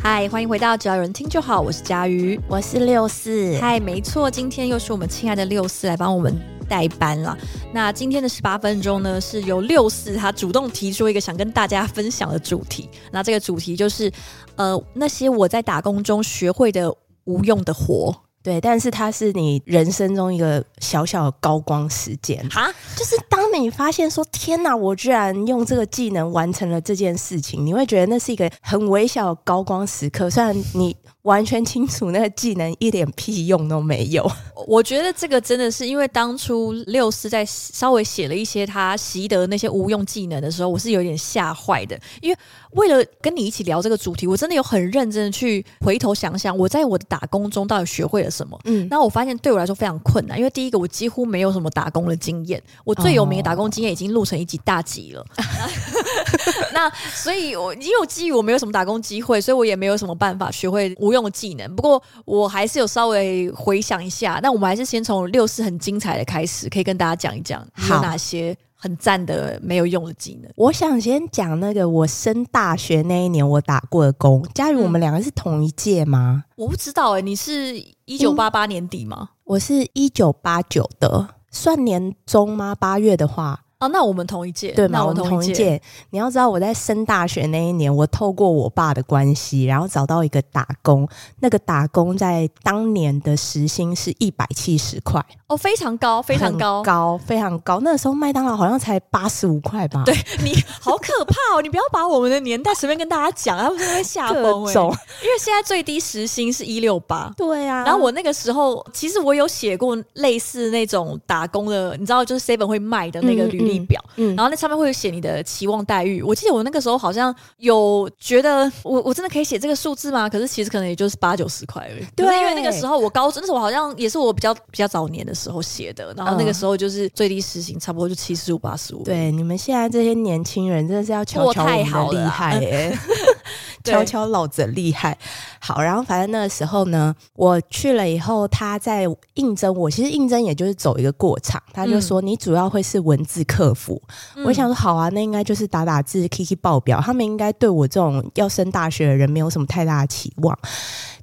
嗨，欢迎回到只要有人听就好，我是佳瑜，我是六四。嗨，没错，今天又是我们亲爱的六四来帮我们代班了。那今天的十八分钟呢，是由六四他主动提出一个想跟大家分享的主题。那这个主题就是，呃，那些我在打工中学会的无用的活。对，但是它是你人生中一个小小的高光时间啊，就是当你发现说天哪，我居然用这个技能完成了这件事情，你会觉得那是一个很微小的高光时刻。虽然你。完全清楚那个技能一点屁用都没有。我觉得这个真的是因为当初六四在稍微写了一些他习得那些无用技能的时候，我是有点吓坏的。因为为了跟你一起聊这个主题，我真的有很认真的去回头想想，我在我的打工中到底学会了什么。嗯，那我发现对我来说非常困难，因为第一个我几乎没有什么打工的经验，我最有名的打工经验已经录成一集大集了。哦、那所以我因为基于我没有什么打工机会，所以我也没有什么办法学会无用。的技能，不过我还是有稍微回想一下。那我们还是先从六四很精彩的开始，可以跟大家讲一讲有哪些很赞的没有用的技能。我想先讲那个我升大学那一年我打过的工。佳瑜，我们两个是同一届吗？我不知道哎、欸，你是一九八八年底吗？嗯、我是一九八九的，算年中吗？八月的话。哦，那我们同一届，对吗？我们同一届。你要知道，我在升大学那一年，我透过我爸的关系，然后找到一个打工。那个打工在当年的时薪是一百七十块，哦，非常高，非常高，高，非常高。那个时候麦当劳好像才八十五块吧？对，你好可怕哦！你不要把我们的年代随便跟大家讲，他们就会吓疯哎。因为现在最低时薪是一六八，对啊。然后我那个时候，其实我有写过类似那种打工的，你知道，就是 Seven 会卖的那个履。履历表，嗯，然后那上面会有写你的期望待遇。我记得我那个时候好像有觉得我我真的可以写这个数字吗？可是其实可能也就是八九十块而已。对，因为那个时候我高中，那时候我好像也是我比较比较早年的时候写的，然后那个时候就是最低时薪差不多就七十五八十五。对，你们现在这些年轻人真的是要瞧瞧我们的厉害耶、欸。悄悄老子厉害，好，然后反正那个时候呢，我去了以后，他在应征我，其实应征也就是走一个过场，他就说你主要会是文字客服，嗯、我想说好啊，那应该就是打打字、K K 报表，他们应该对我这种要升大学的人没有什么太大的期望。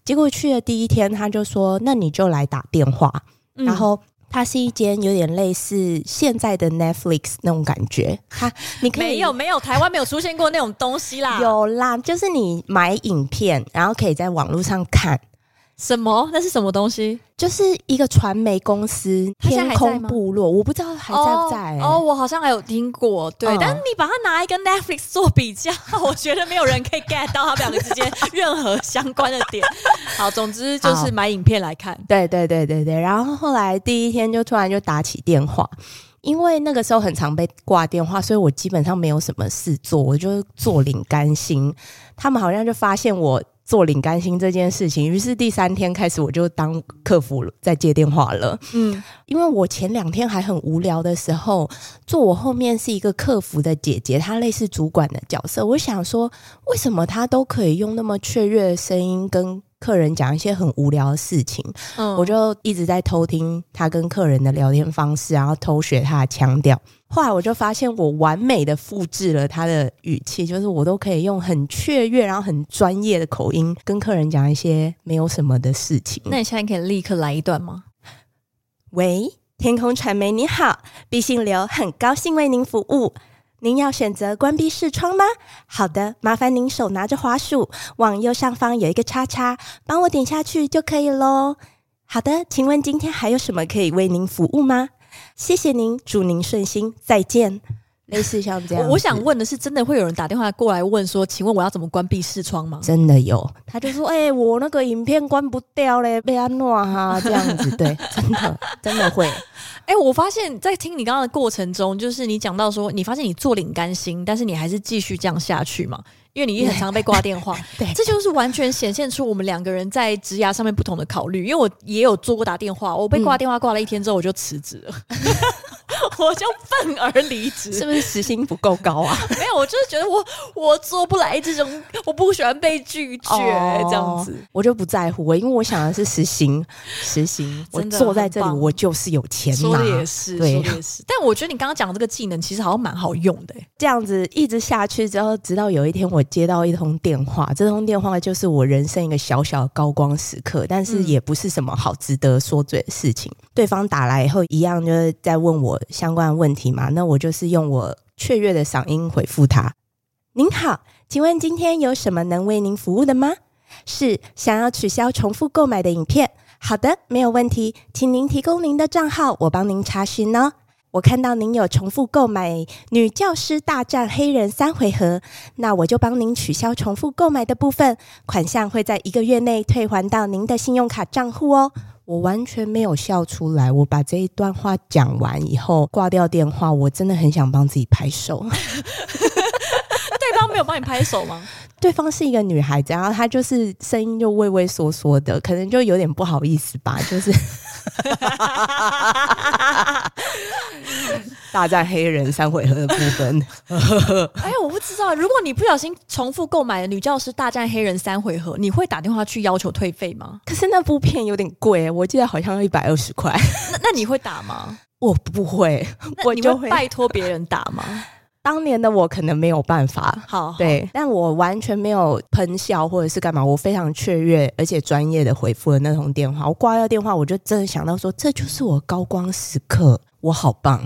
结果去的第一天，他就说那你就来打电话，嗯、然后。它是一间有点类似现在的 Netflix 那种感觉，它你可以没有没有台湾没有出现过那种东西啦，有啦，就是你买影片，然后可以在网络上看。什么？那是什么东西？就是一个传媒公司，天空部落，我不知道还在不在、欸。哦，我好像还有听过，对。嗯、但是你把它拿来跟 Netflix 做比较，我觉得没有人可以 get 到他们两个之间任何相关的点。好，总之就是买影片来看。对对对对对。然后后来第一天就突然就打起电话，因为那个时候很常被挂电话，所以我基本上没有什么事做，我就坐领干心。他们好像就发现我。做领干薪这件事情，于是第三天开始我就当客服在接电话了。嗯，因为我前两天还很无聊的时候，坐我后面是一个客服的姐姐，她类似主管的角色。我想说，为什么她都可以用那么雀跃的声音跟客人讲一些很无聊的事情？嗯，我就一直在偷听他跟客人的聊天方式，然后偷学他的腔调。后来我就发现，我完美的复制了他的语气，就是我都可以用很雀跃，然后很专业的口音跟客人讲一些没有什么的事情。那你现在可以立刻来一段吗？喂，天空传媒你好，毕姓刘很高兴为您服务。您要选择关闭视窗吗？好的，麻烦您手拿着滑鼠，往右上方有一个叉叉，帮我点下去就可以喽。好的，请问今天还有什么可以为您服务吗？谢谢您，祝您顺心，再见。类似像这样，我想问的是，真的会有人打电话过来问说，请问我要怎么关闭视窗吗？真的有，他就说，哎、欸，我那个影片关不掉嘞，被安诺哈这样子，对，真的真的会。哎、欸，我发现，在听你刚刚的过程中，就是你讲到说，你发现你坐领干心，但是你还是继续这样下去嘛？因为你也很常被挂电话，对，这就是完全显现出我们两个人在职涯上面不同的考虑。因为我也有做过打电话，我被挂电话挂了一天之后，我就辞职了。我就愤而离职。是不是时薪不够高啊？没有，我就是觉得我我做不来这种，我不喜欢被拒绝、哦、这样子，我就不在乎。我因为我想的是时薪，时薪，我坐在这里，我就是有钱拿。说的也是，对，说的也是。但我觉得你刚刚讲的这个技能，其实好像蛮好用的。这样子一直下去之后，直到有一天我接到一通电话，这通电话就是我人生一个小小的高光时刻，但是也不是什么好值得说嘴的事情。嗯、对方打来以后，一样就是在问我相关问题嘛，那我就是用我雀跃的嗓音回复他：“您好，请问今天有什么能为您服务的吗？是想要取消重复购买的影片？好的，没有问题，请您提供您的账号，我帮您查询哦。”我看到您有重复购买《女教师大战黑人》三回合，那我就帮您取消重复购买的部分，款项会在一个月内退还到您的信用卡账户哦。我完全没有笑出来，我把这一段话讲完以后挂掉电话，我真的很想帮自己拍手。对方没有帮你拍手吗？对方是一个女孩子，然后她就是声音就畏畏缩缩的，可能就有点不好意思吧，就是。大战黑人三回合的部分，哎，我不知道，如果你不小心重复购买了《女教师大战黑人》三回合，你会打电话去要求退费吗？可是那部片有点贵，我记得好像要一百二十块。那那你会打吗？我不会，我就会拜托别人打吗？当年的我可能没有办法，好，好，对，但我完全没有喷笑或者是干嘛，我非常雀跃而且专业的回复了那通电话。我挂掉电话，我就真的想到说，这就是我高光时刻，我好棒。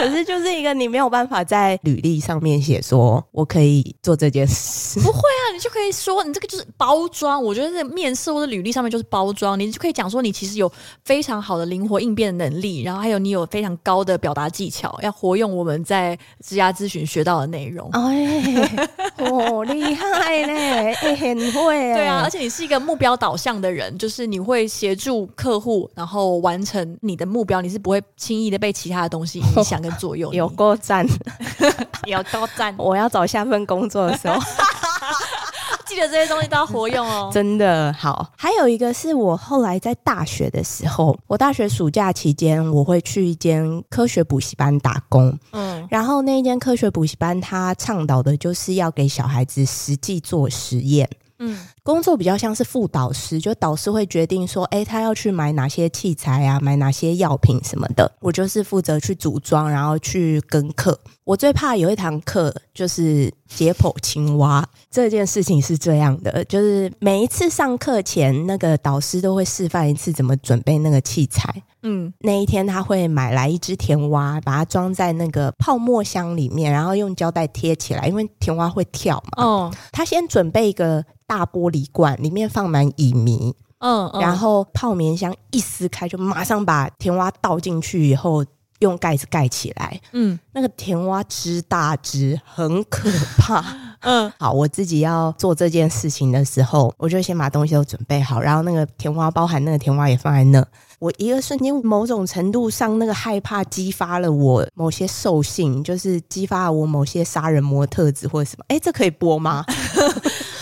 可是就是一个你没有办法在履历上面写说我可以做这件事，不会啊，你就可以说你这个就是包装。我觉得在面试或者履历上面就是包装，你就可以讲说你其实有非常好的灵活应变的能力，然后还有你有非常高的表达技巧，要活用我们在职涯咨询学到的内容。哎，好厉害嘞，哎，很会。对啊，而且你是一个目标导向的人，就是你会协助客户，然后完成你的目标，你是不会轻易的被其他的东西影响 跟。左右有够赞，有够赞！我要找下份工作的时候，记得这些东西都要活用哦。真的好，还有一个是我后来在大学的时候，我大学暑假期间，我会去一间科学补习班打工。嗯，然后那一间科学补习班，它倡导的就是要给小孩子实际做实验。嗯，工作比较像是副导师，就导师会决定说，哎，他要去买哪些器材啊，买哪些药品什么的。我就是负责去组装，然后去跟课。我最怕有一堂课就是解剖青蛙这件事情是这样的，就是每一次上课前，那个导师都会示范一次怎么准备那个器材。嗯，那一天他会买来一只甜蛙，把它装在那个泡沫箱里面，然后用胶带贴起来，因为甜蛙会跳嘛。哦，他先准备一个。大玻璃罐里面放满乙醚，嗯，嗯，然后泡棉箱一撕开，就马上把甜蛙倒进去，以后用盖子盖起来，嗯，那个甜蛙之大只，很可怕，嗯，好，我自己要做这件事情的时候，我就先把东西都准备好，然后那个甜瓜，包含那个甜瓜也放在那。我一个瞬间，某种程度上，那个害怕激发了我某些兽性，就是激发了我某些杀人魔特质或者什么。哎，这可以播吗？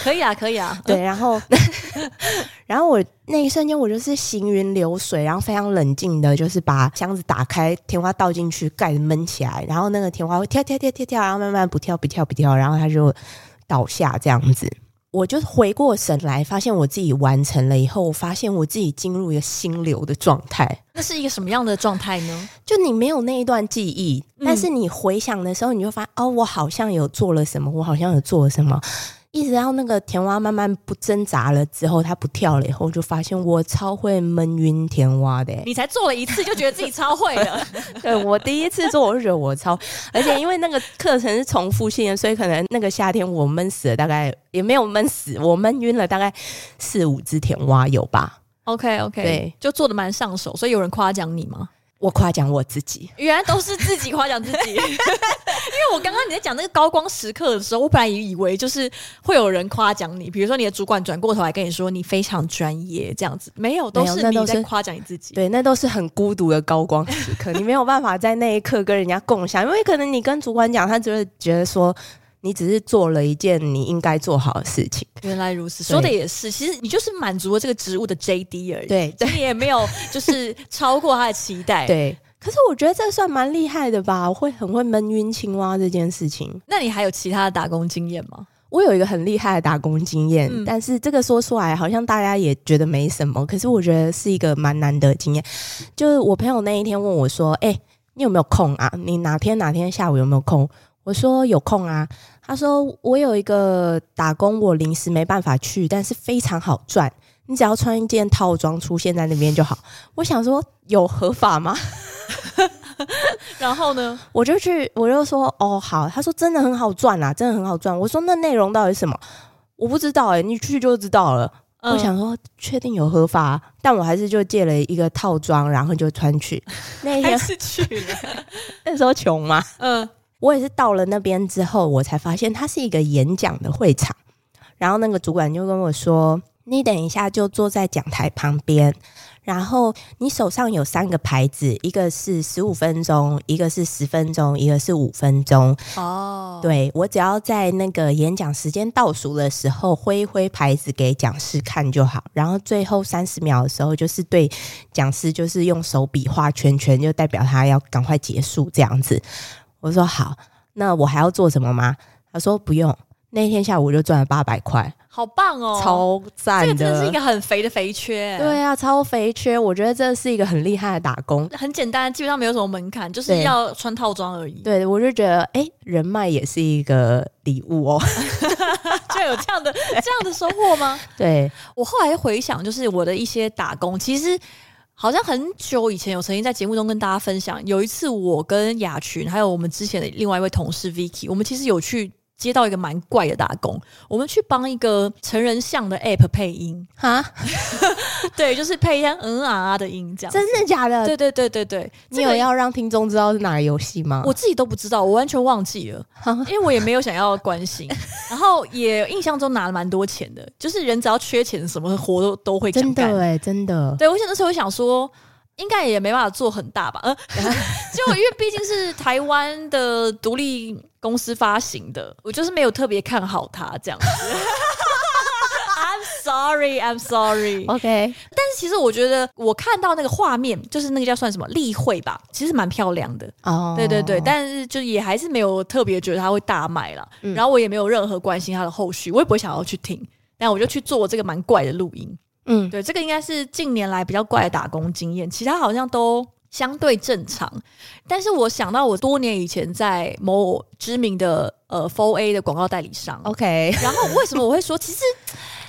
可以啊，可以啊。对，然后，然后我那一瞬间，我就是行云流水，然后非常冷静的，就是把箱子打开，天花倒进去，盖子闷起来，然后那个天花会跳跳跳跳跳，然后慢慢不跳不跳不跳，然后它就倒下这样子。我就回过神来，发现我自己完成了以后，我发现我自己进入一个心流的状态。那是一个什么样的状态呢？就你没有那一段记忆，嗯、但是你回想的时候，你就发现哦，我好像有做了什么，我好像有做了什么。一直到那个甜蛙慢慢不挣扎了之后，它不跳了以后，就发现我超会闷晕甜蛙的。你才做了一次就觉得自己超会了？对，我第一次做我就觉得我超，而且因为那个课程是重复性的，所以可能那个夏天我闷死了，大概也没有闷死，我闷晕了大概四五只甜蛙有吧？OK OK，对，就做的蛮上手，所以有人夸奖你吗？我夸奖我自己，原来都是自己夸奖自己。因为我刚刚你在讲那个高光时刻的时候，我本来也以为就是会有人夸奖你，比如说你的主管转过头来跟你说你非常专业这样子，没有，都是你在夸奖你自己。对，那都是很孤独的高光时刻，你没有办法在那一刻跟人家共享，因为可能你跟主管讲，他就会觉得说。你只是做了一件你应该做好的事情。原来如此，说的也是。其实你就是满足了这个职务的 JD 而已。对，你也没有就是超过他的期待。对，可是我觉得这算蛮厉害的吧？我会很会闷晕青蛙这件事情。那你还有其他的打工经验吗？我有一个很厉害的打工经验，嗯、但是这个说出来好像大家也觉得没什么，可是我觉得是一个蛮难得的经验。就是我朋友那一天问我说：“哎、欸，你有没有空啊？你哪天哪天下午有没有空？”我说：“有空啊。”他说：“我有一个打工，我临时没办法去，但是非常好赚。你只要穿一件套装出现在那边就好。”我想说：“有合法吗？” 然后呢，我就去，我就说哦好，他说真的很好赚啊，真的很好赚。我说那内容到底是什么？我不知道哎、欸，你去就知道了。嗯、我想说确定有合法，但我还是就借了一个套装，然后就穿去。那一天是去了，那时候穷嘛。嗯，我也是到了那边之后，我才发现它是一个演讲的会场。然后那个主管就跟我说：“你等一下就坐在讲台旁边。”然后你手上有三个牌子，一个是十五分钟，一个是十分钟，一个是五分钟。哦，oh. 对，我只要在那个演讲时间倒数的时候挥一挥牌子给讲师看就好。然后最后三十秒的时候，就是对讲师就是用手比画圈圈，就代表他要赶快结束这样子。我说好，那我还要做什么吗？他说不用。那天下午我就赚了八百块。好棒哦，超赞的！这个真的是一个很肥的肥缺。对啊，超肥缺。我觉得这是一个很厉害的打工，很简单，基本上没有什么门槛，就是要穿套装而已。对，我就觉得，哎、欸，人脉也是一个礼物哦，就有这样的这样的收获吗？对，我后来回想，就是我的一些打工，其实好像很久以前有曾经在节目中跟大家分享。有一次，我跟雅群还有我们之前的另外一位同事 Vicky，我们其实有去。接到一个蛮怪的打工，我们去帮一个成人像的 App 配音哈，对，就是配一些嗯啊啊的音，这样。真的假的？对对对对对，你有要让听众知道是哪个游戏吗？我自己都不知道，我完全忘记了，因为我也没有想要关心，然后也印象中拿了蛮多钱的，就是人只要缺钱，什么活都都会真的哎，真的。对，我想那时候我想说。应该也没办法做很大吧？嗯，就因为毕竟是台湾的独立公司发行的，我就是没有特别看好它这样子。I'm sorry, I'm sorry. OK，但是其实我觉得我看到那个画面，就是那个叫算什么例会吧，其实蛮漂亮的。哦，oh. 对对对，但是就也还是没有特别觉得它会大卖了。嗯，然后我也没有任何关心它的后续，我也不会想要去听。但我就去做这个蛮怪的录音。嗯，对，这个应该是近年来比较怪的打工经验，其他好像都相对正常。但是我想到我多年以前在某知名的呃 for A 的广告代理商，OK，然后为什么我会说，其实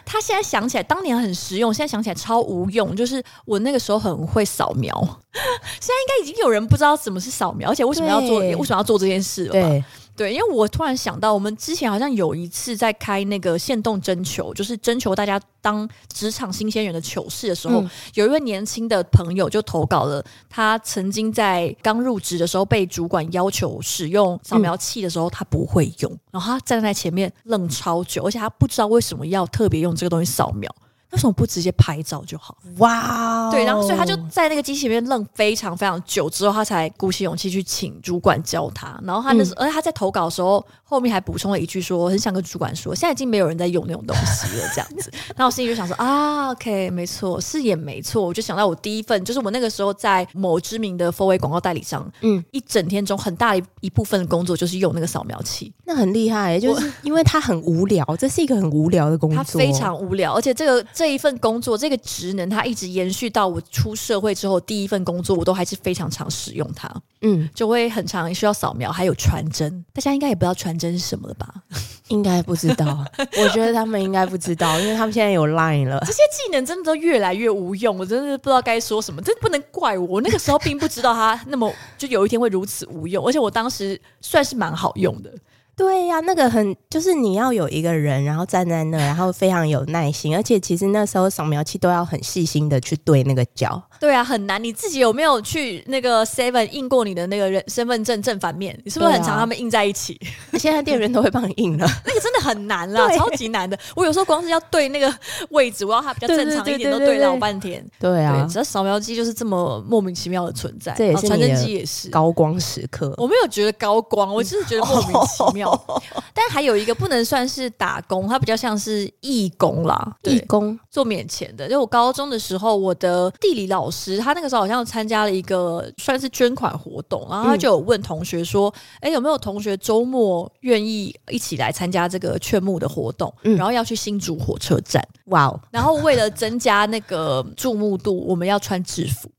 他现在想起来当年很实用，现在想起来超无用。就是我那个时候很会扫描，现在应该已经有人不知道什么是扫描，而且为什么要做，对为什么要做这件事了吧？对对，因为我突然想到，我们之前好像有一次在开那个限动征求，就是征求大家当职场新鲜人的糗事的时候，嗯、有一位年轻的朋友就投稿了，他曾经在刚入职的时候被主管要求使用扫描器的时候，他不会用，嗯、然后他站在前面愣超久，而且他不知道为什么要特别用这个东西扫描。为什么不直接拍照就好？哇 Wow，对，然后所以他就在那个机器里面愣非常非常久，之后他才鼓起勇气去请主管教他。然后他那时候，嗯、而且他在投稿的时候，后面还补充了一句说：“很想跟主管说，现在已经没有人在用那种东西了。”这样子。那我心里就想说：“啊，OK，没错，是也没错。”我就想到我第一份，就是我那个时候在某知名的 Four A 广告代理商，嗯，一整天中很大一一部分的工作就是用那个扫描器。那很厉害、欸，就是因为他很无聊，这是一个很无聊的工作，他非常无聊，而且这个。这一份工作，这个职能，它一直延续到我出社会之后，第一份工作我都还是非常常使用它。嗯，就会很常需要扫描，还有传真。大家应该也不知道传真是什么了吧？应该不知道。我觉得他们应该不知道，因为他们现在有 Line 了。这些技能真的都越来越无用，我真的不知道该说什么。这不能怪我，我那个时候并不知道它那么就有一天会如此无用，而且我当时算是蛮好用的。对呀、啊，那个很就是你要有一个人，然后站在那，然后非常有耐心，而且其实那时候扫描器都要很细心的去对那个角。对啊，很难。你自己有没有去那个 Seven 印过你的那个人身份证正反面？你是不是很常他们印在一起？啊、现在店员都会帮你印了，那个真的很难啦，超级难的。我有时候光是要对那个位置，我要它比较正常一点，都对老半天。对啊，只要扫描机就是这么莫名其妙的存在，这也是传真机也是高光时刻。我没有觉得高光，我只是觉得莫名其妙。有。但还有一个不能算是打工，它比较像是义工啦。义工做免钱的。就我高中的时候，我的地理老师他那个时候好像参加了一个算是捐款活动，然后他就有问同学说：“哎、嗯，有没有同学周末愿意一起来参加这个劝募的活动？嗯、然后要去新竹火车站。”哇哦！然后为了增加那个注目度，我们要穿制服，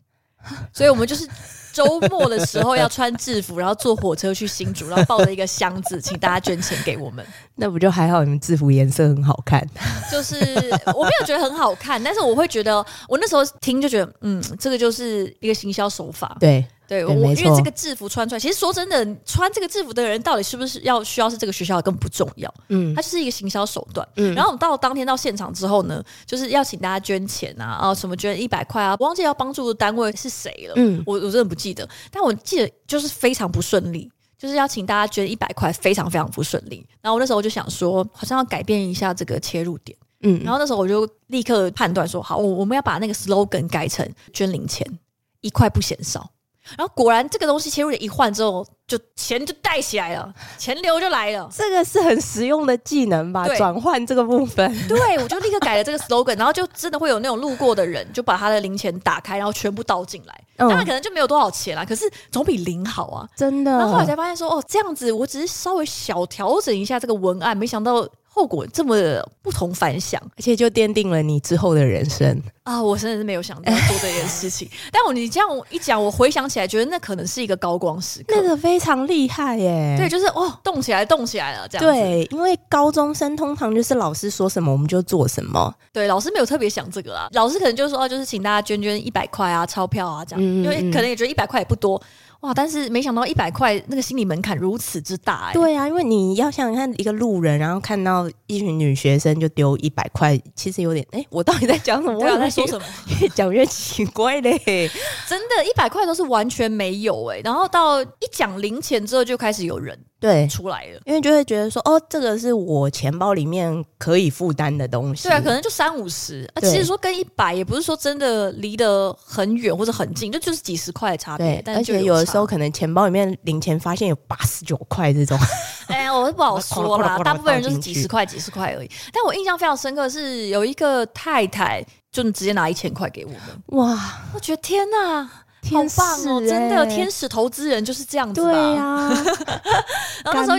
所以我们就是。周末的时候要穿制服，然后坐火车去新竹，然后抱着一个箱子，请大家捐钱给我们。那不就还好？你们制服颜色很好看。就是我没有觉得很好看，但是我会觉得，我那时候听就觉得，嗯，这个就是一个行销手法。对。对，我因为这个制服穿出来，其实说真的，穿这个制服的人到底是不是要需要是这个学校的根本不重要，嗯，它就是一个行销手段，嗯。然后我们到当天到现场之后呢，就是要请大家捐钱啊，啊，什么捐一百块啊，我忘记要帮助的单位是谁了，嗯，我我真的不记得，但我记得就是非常不顺利，就是要请大家捐一百块，非常非常不顺利。然后我那时候我就想说，好像要改变一下这个切入点，嗯。然后那时候我就立刻判断说，好，我我们要把那个 slogan 改成捐零钱，一块不嫌少。然后果然，这个东西切入点一换之后，就钱就带起来了，钱流就来了。这个是很实用的技能吧？转换这个部分。对，我就立刻改了这个 slogan，然后就真的会有那种路过的人，就把他的零钱打开，然后全部倒进来。当然可能就没有多少钱啦，可是总比零好啊，真的。然后后来才发现说，哦，这样子，我只是稍微小调整一下这个文案，没想到。后果这么不同凡响，而且就奠定了你之后的人生啊！我真的是没有想到做这件事情，但我你这样一讲，我回想起来，觉得那可能是一个高光时刻，那个非常厉害耶！对，就是哦，动起来，动起来了，这样子。对，因为高中生通常就是老师说什么我们就做什么，对，老师没有特别想这个啊，老师可能就是说，就是请大家捐捐一百块啊，钞票啊，这样，嗯嗯嗯，因为可能也觉得一百块也不多。哇！但是没想到一百块那个心理门槛如此之大哎。对啊，因为你要想想看，一个路人，然后看到一群女学生就丢一百块，其实有点哎，我到底在讲什么？我在说什么？越讲越奇怪嘞！真的，一百块都是完全没有哎，然后到一讲零钱之后，就开始有人。对，出来了，因为就会觉得说，哦，这个是我钱包里面可以负担的东西。对啊，可能就三五十啊，其实说跟一百也不是说真的离得很远或者很近，就就是几十块的差别。对，但而且有的时候可能钱包里面零钱发现有八十九块这种，哎呀，我是不好 说啦。大部分人就是几十块、几十块而已。但我印象非常深刻是有一个太太就直接拿一千块给我们，哇！我觉得天哪！好棒哦！真的，天使投资人就是这样子吧。对呀，然后那时候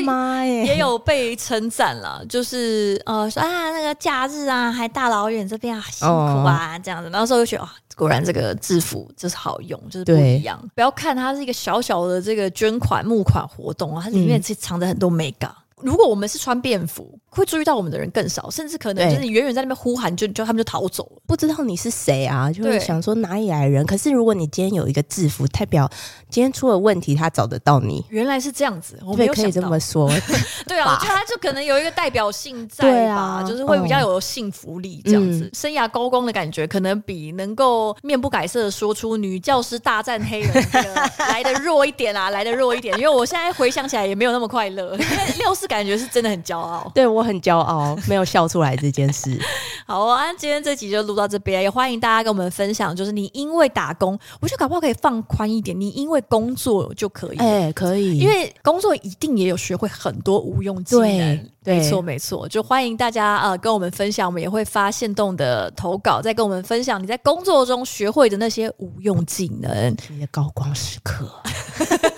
也有被称赞了，就是呃说啊，那个假日啊，还大老远这边啊辛苦啊这样子。然后那时候就觉得啊，果然这个制服就是好用，就是不一样。不要看它是一个小小的这个捐款募款活动啊，它里面其实藏着很多美感。如果我们是穿便服，会注意到我们的人更少，甚至可能就是你远远在那边呼喊，就就他们就逃走了，不知道你是谁啊，就会想说哪里来人。可是如果你今天有一个制服，代表今天出了问题，他找得到你。原来是这样子，我没有可以这么说。对啊，我觉得他就可能有一个代表性在吧，啊、就是会比较有幸福力这样子，嗯、生涯高光的感觉，可能比能够面不改色的说出女教师大战黑人这个来的弱一点啊，来的弱一点。因为我现在回想起来也没有那么快乐，因 为六四感觉是真的很骄傲。对，我很骄傲，没有笑出来这件事。好啊，今天这集就录到这边，也欢迎大家跟我们分享，就是你因为打工，我觉得搞不好可以放宽一点，你因为工作就可以，哎、欸，可以，因为工作一定也有学会很多无用技能。对，没错没错，就欢迎大家呃跟我们分享，我们也会发现动的投稿，再跟我们分享你在工作中学会的那些无用技能，你的高光时刻。